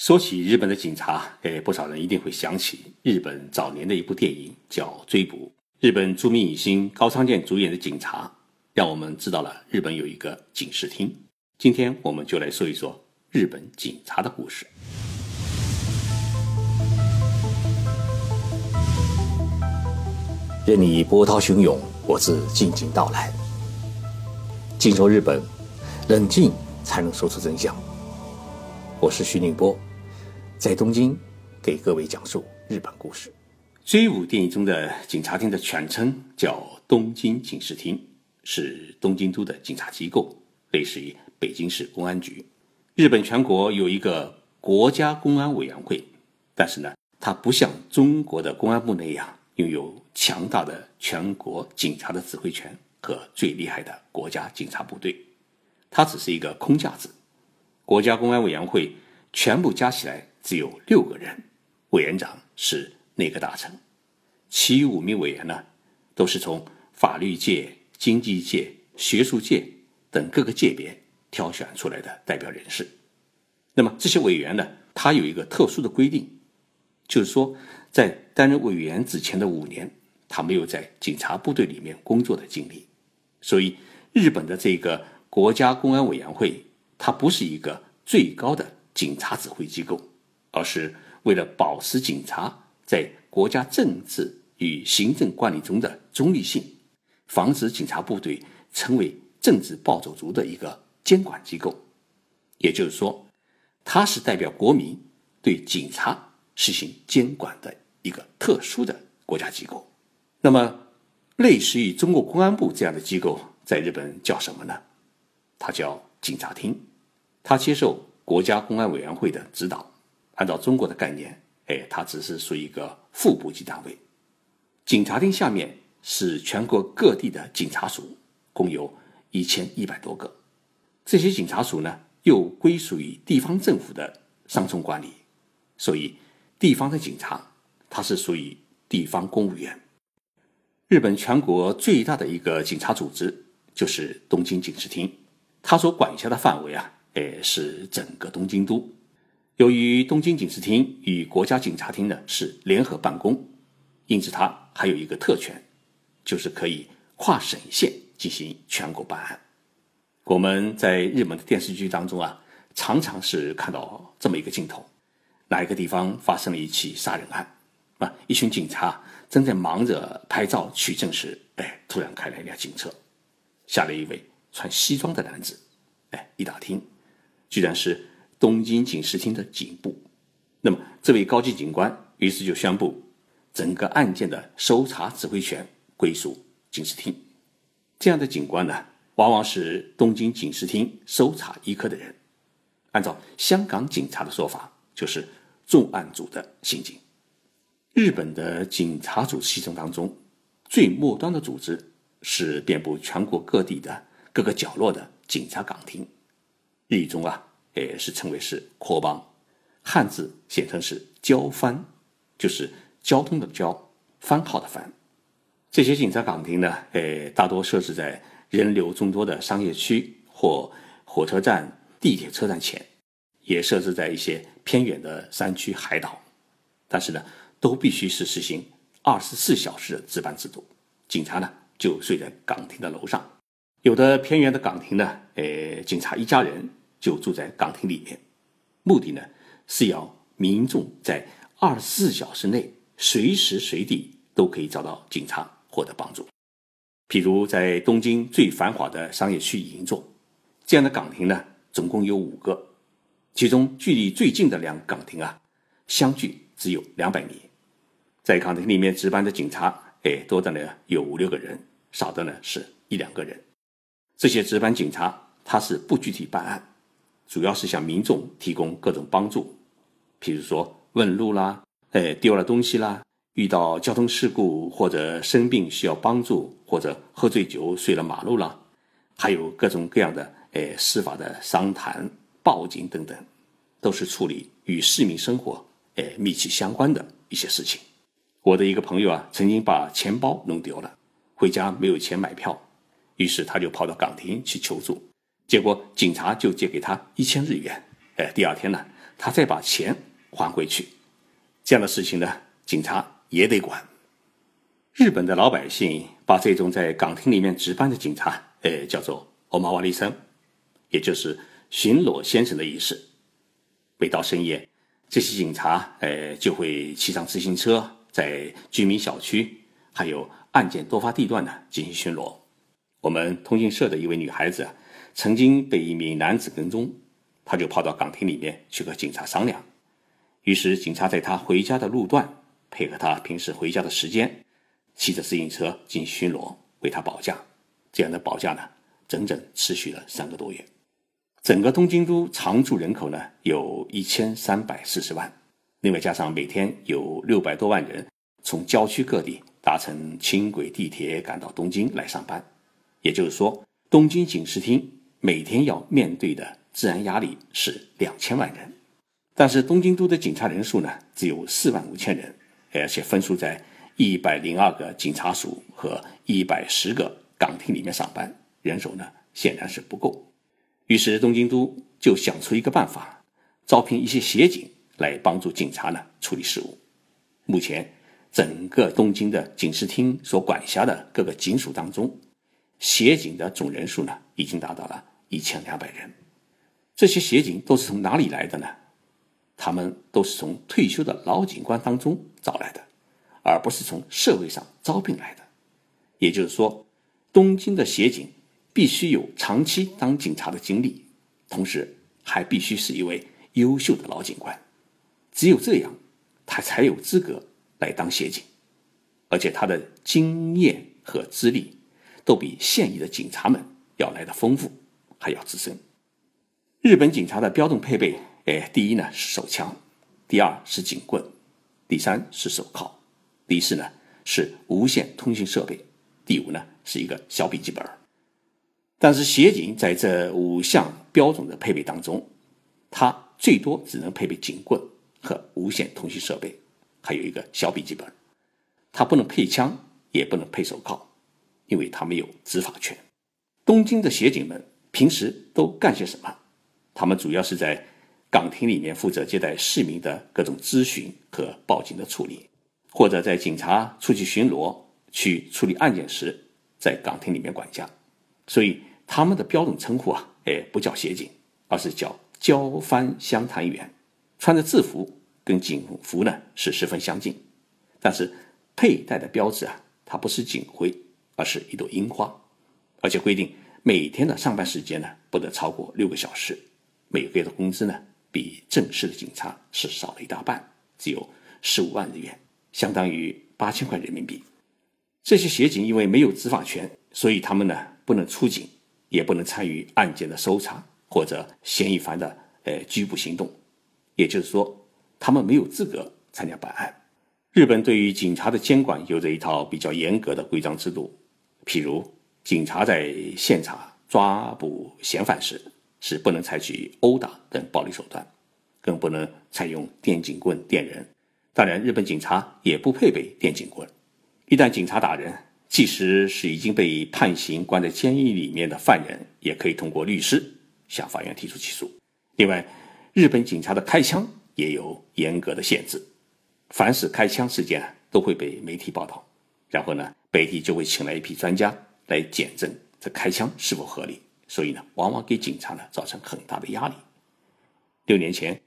说起日本的警察，哎，不少人一定会想起日本早年的一部电影，叫《追捕》。日本著名影星高仓健主演的《警察》，让我们知道了日本有一个警视厅。今天我们就来说一说日本警察的故事。任你波涛汹涌，我自静静到来。静说日本，冷静才能说出真相。我是徐宁波。在东京，给各位讲述日本故事。追捕电影中的警察厅的全称叫东京警视厅，是东京都的警察机构，类似于北京市公安局。日本全国有一个国家公安委员会，但是呢，它不像中国的公安部那样拥有强大的全国警察的指挥权和最厉害的国家警察部队，它只是一个空架子。国家公安委员会全部加起来。只有六个人，委员长是内阁大臣，其余五名委员呢，都是从法律界、经济界、学术界等各个界别挑选出来的代表人士。那么这些委员呢，他有一个特殊的规定，就是说，在担任委员之前的五年，他没有在警察部队里面工作的经历。所以，日本的这个国家公安委员会，它不是一个最高的警察指挥机构。而是为了保持警察在国家政治与行政管理中的中立性，防止警察部队成为政治暴走族的一个监管机构。也就是说，它是代表国民对警察实行监管的一个特殊的国家机构。那么，类似于中国公安部这样的机构，在日本叫什么呢？它叫警察厅，它接受国家公安委员会的指导。按照中国的概念，哎，它只是属于一个副部级单位。警察厅下面是全国各地的警察署，共有一千一百多个。这些警察署呢，又归属于地方政府的上层管理，所以地方的警察，它是属于地方公务员。日本全国最大的一个警察组织就是东京警视厅，它所管辖的范围啊，哎，是整个东京都。由于东京警视厅与国家警察厅呢是联合办公，因此它还有一个特权，就是可以跨省县进行全国办案。我们在日本的电视剧当中啊，常常是看到这么一个镜头：哪一个地方发生了一起杀人案啊？一群警察正在忙着拍照取证时，哎，突然开来一辆警车，下来一位穿西装的男子，哎，一打听，居然是。东京警视厅的警部，那么这位高级警官于是就宣布，整个案件的搜查指挥权归属警视厅。这样的警官呢，往往是东京警视厅搜查一科的人，按照香港警察的说法，就是重案组的刑警。日本的警察组织系统当中，最末端的组织是遍布全国各地的各个角落的警察岗亭，日语中啊。也是称为是扩邦，汉字写成是交番，就是交通的交，番号的番。这些警察岗亭呢，诶，大多设置在人流众多的商业区或火车站、地铁车站前，也设置在一些偏远的山区、海岛。但是呢，都必须是实行二十四小时的值班制度，警察呢就睡在岗亭的楼上。有的偏远的岗亭呢，诶，警察一家人。就住在岗亭里面，目的呢是要民众在二十四小时内随时随地都可以找到警察获得帮助。譬如在东京最繁华的商业区银座，这样的岗亭呢总共有五个，其中距离最近的两个岗亭啊，相距只有两百米。在岗亭里面值班的警察，哎，多的呢有五六个人，少的呢是一两个人。这些值班警察他是不具体办案。主要是向民众提供各种帮助，譬如说问路啦，哎丢了东西啦，遇到交通事故或者生病需要帮助，或者喝醉酒睡了马路啦，还有各种各样的哎司法的商谈、报警等等，都是处理与市民生活哎密切相关的一些事情。我的一个朋友啊，曾经把钱包弄丢了，回家没有钱买票，于是他就跑到岗亭去求助。结果警察就借给他一千日元，哎，第二天呢，他再把钱还回去。这样的事情呢，警察也得管。日本的老百姓把这种在岗亭里面值班的警察，呃，叫做“欧马瓦利森”，也就是巡逻先生的意思。每到深夜，这些警察，呃，就会骑上自行车，在居民小区还有案件多发地段呢进行巡逻。我们通讯社的一位女孩子，曾经被一名男子跟踪，他就跑到岗亭里面去和警察商量。于是警察在他回家的路段，配合他平时回家的时间。骑着自行车进行巡逻，为他保驾。这样的保驾呢，整整持续了三个多月。整个东京都常住人口呢有一千三百四十万，另外加上每天有六百多万人从郊区各地搭乘轻轨、地铁赶到东京来上班。也就是说，东京警视厅每天要面对的治安压力是两千万人。但是东京都的警察人数呢只有四万五千人，而且分数在。一百零二个警察署和一百十个岗亭里面上班，人手呢显然是不够。于是东京都就想出一个办法，招聘一些协警来帮助警察呢处理事务。目前，整个东京的警视厅所管辖的各个警署当中，协警的总人数呢已经达到了一千两百人。这些协警都是从哪里来的呢？他们都是从退休的老警官当中找来的。而不是从社会上招聘来的，也就是说，东京的协警必须有长期当警察的经历，同时还必须是一位优秀的老警官。只有这样，他才有资格来当协警，而且他的经验和资历都比现役的警察们要来的丰富，还要资深。日本警察的标准配备，哎，第一呢是手枪，第二是警棍，第三是手铐。第四呢是无线通讯设备，第五呢是一个小笔记本但是协警在这五项标准的配备当中，他最多只能配备警棍和无线通讯设备，还有一个小笔记本他不能配枪，也不能配手铐，因为他们有执法权。东京的协警们平时都干些什么？他们主要是在岗亭里面负责接待市民的各种咨询和报警的处理。或者在警察出去巡逻、去处理案件时，在岗亭里面管家，所以他们的标准称呼啊，哎，不叫协警，而是叫交番相谈员。穿着制服，跟警服呢是十分相近，但是佩戴的标志啊，它不是警徽，而是一朵樱花，而且规定每天的上班时间呢不得超过六个小时，每个月的工资呢比正式的警察是少了一大半，只有十五万日元。相当于八千块人民币。这些协警因为没有执法权，所以他们呢不能出警，也不能参与案件的搜查或者嫌疑犯的呃拘捕行动。也就是说，他们没有资格参加办案。日本对于警察的监管有着一套比较严格的规章制度。譬如，警察在现场抓捕嫌犯时，是不能采取殴打等暴力手段，更不能采用电警棍电人。当然，日本警察也不配备电警棍。一旦警察打人，即使是已经被判刑关在监狱里面的犯人，也可以通过律师向法院提出起诉。另外，日本警察的开枪也有严格的限制。凡是开枪事件都会被媒体报道，然后呢，媒体就会请来一批专家来检证这开枪是否合理。所以呢，往往给警察呢造成很大的压力。六年前，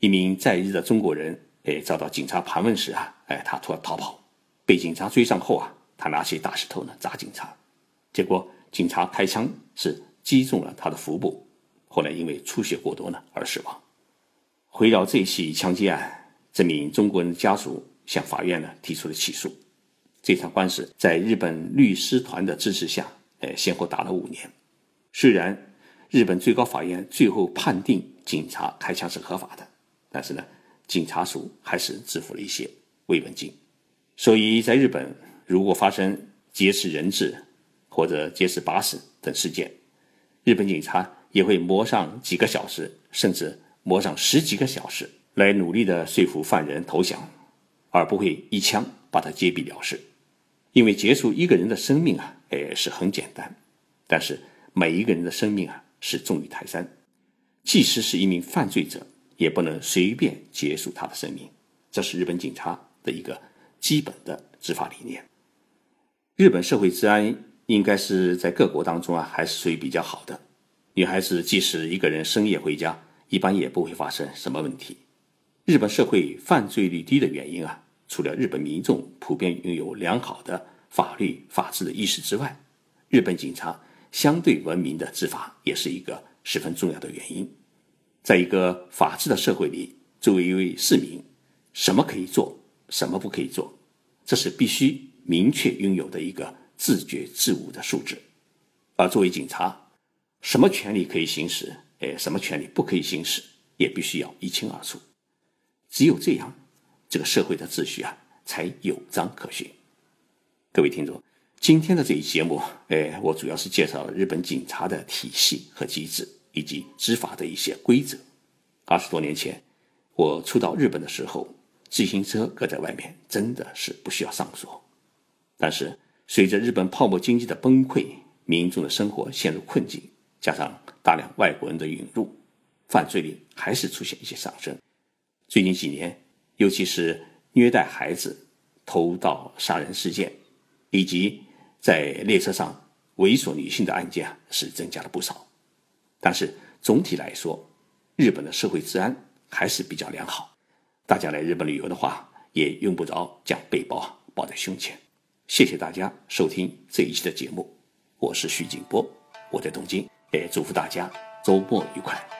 一名在日的中国人。哎，遭到警察盘问时啊，哎，他突然逃跑，被警察追上后啊，他拿起大石头呢砸警察，结果警察开枪是击中了他的腹部，后来因为出血过多呢而死亡。围绕这起枪击案，这名中国人的家属向法院呢提出了起诉。这场官司在日本律师团的支持下，哎，先后打了五年。虽然日本最高法院最后判定警察开枪是合法的，但是呢。警察署还是支付了一些慰问金，所以在日本，如果发生劫持人质或者劫持巴士等事件，日本警察也会磨上几个小时，甚至磨上十几个小时，来努力的说服犯人投降，而不会一枪把他击毙了事。因为结束一个人的生命啊，哎是很简单，但是每一个人的生命啊是重于泰山。即使是一名犯罪者。也不能随便结束他的生命。这是日本警察的一个基本的执法理念。日本社会治安应该是在各国当中啊，还是属于比较好的。女孩子即使一个人深夜回家，一般也不会发生什么问题。日本社会犯罪率低的原因啊，除了日本民众普遍拥有良好的法律法治的意识之外，日本警察相对文明的执法也是一个十分重要的原因。在一个法治的社会里，作为一位市民，什么可以做，什么不可以做，这是必须。明确拥有的一个自觉自悟的素质，而作为警察，什么权利可以行使，哎，什么权利不可以行使，也必须要一清二楚。只有这样，这个社会的秩序啊，才有章可循。各位听众，今天的这一节目，哎，我主要是介绍了日本警察的体系和机制，以及执法的一些规则。二十多年前，我初到日本的时候，自行车搁在外面，真的是不需要上锁。但是，随着日本泡沫经济的崩溃，民众的生活陷入困境，加上大量外国人的涌入，犯罪率还是出现一些上升。最近几年，尤其是虐待孩子、偷盗杀人事件，以及在列车上猥琐女性的案件啊，是增加了不少。但是总体来说，日本的社会治安还是比较良好。大家来日本旅游的话，也用不着将背包抱在胸前。谢谢大家收听这一期的节目，我是徐景波，我在东京，也祝福大家周末愉快。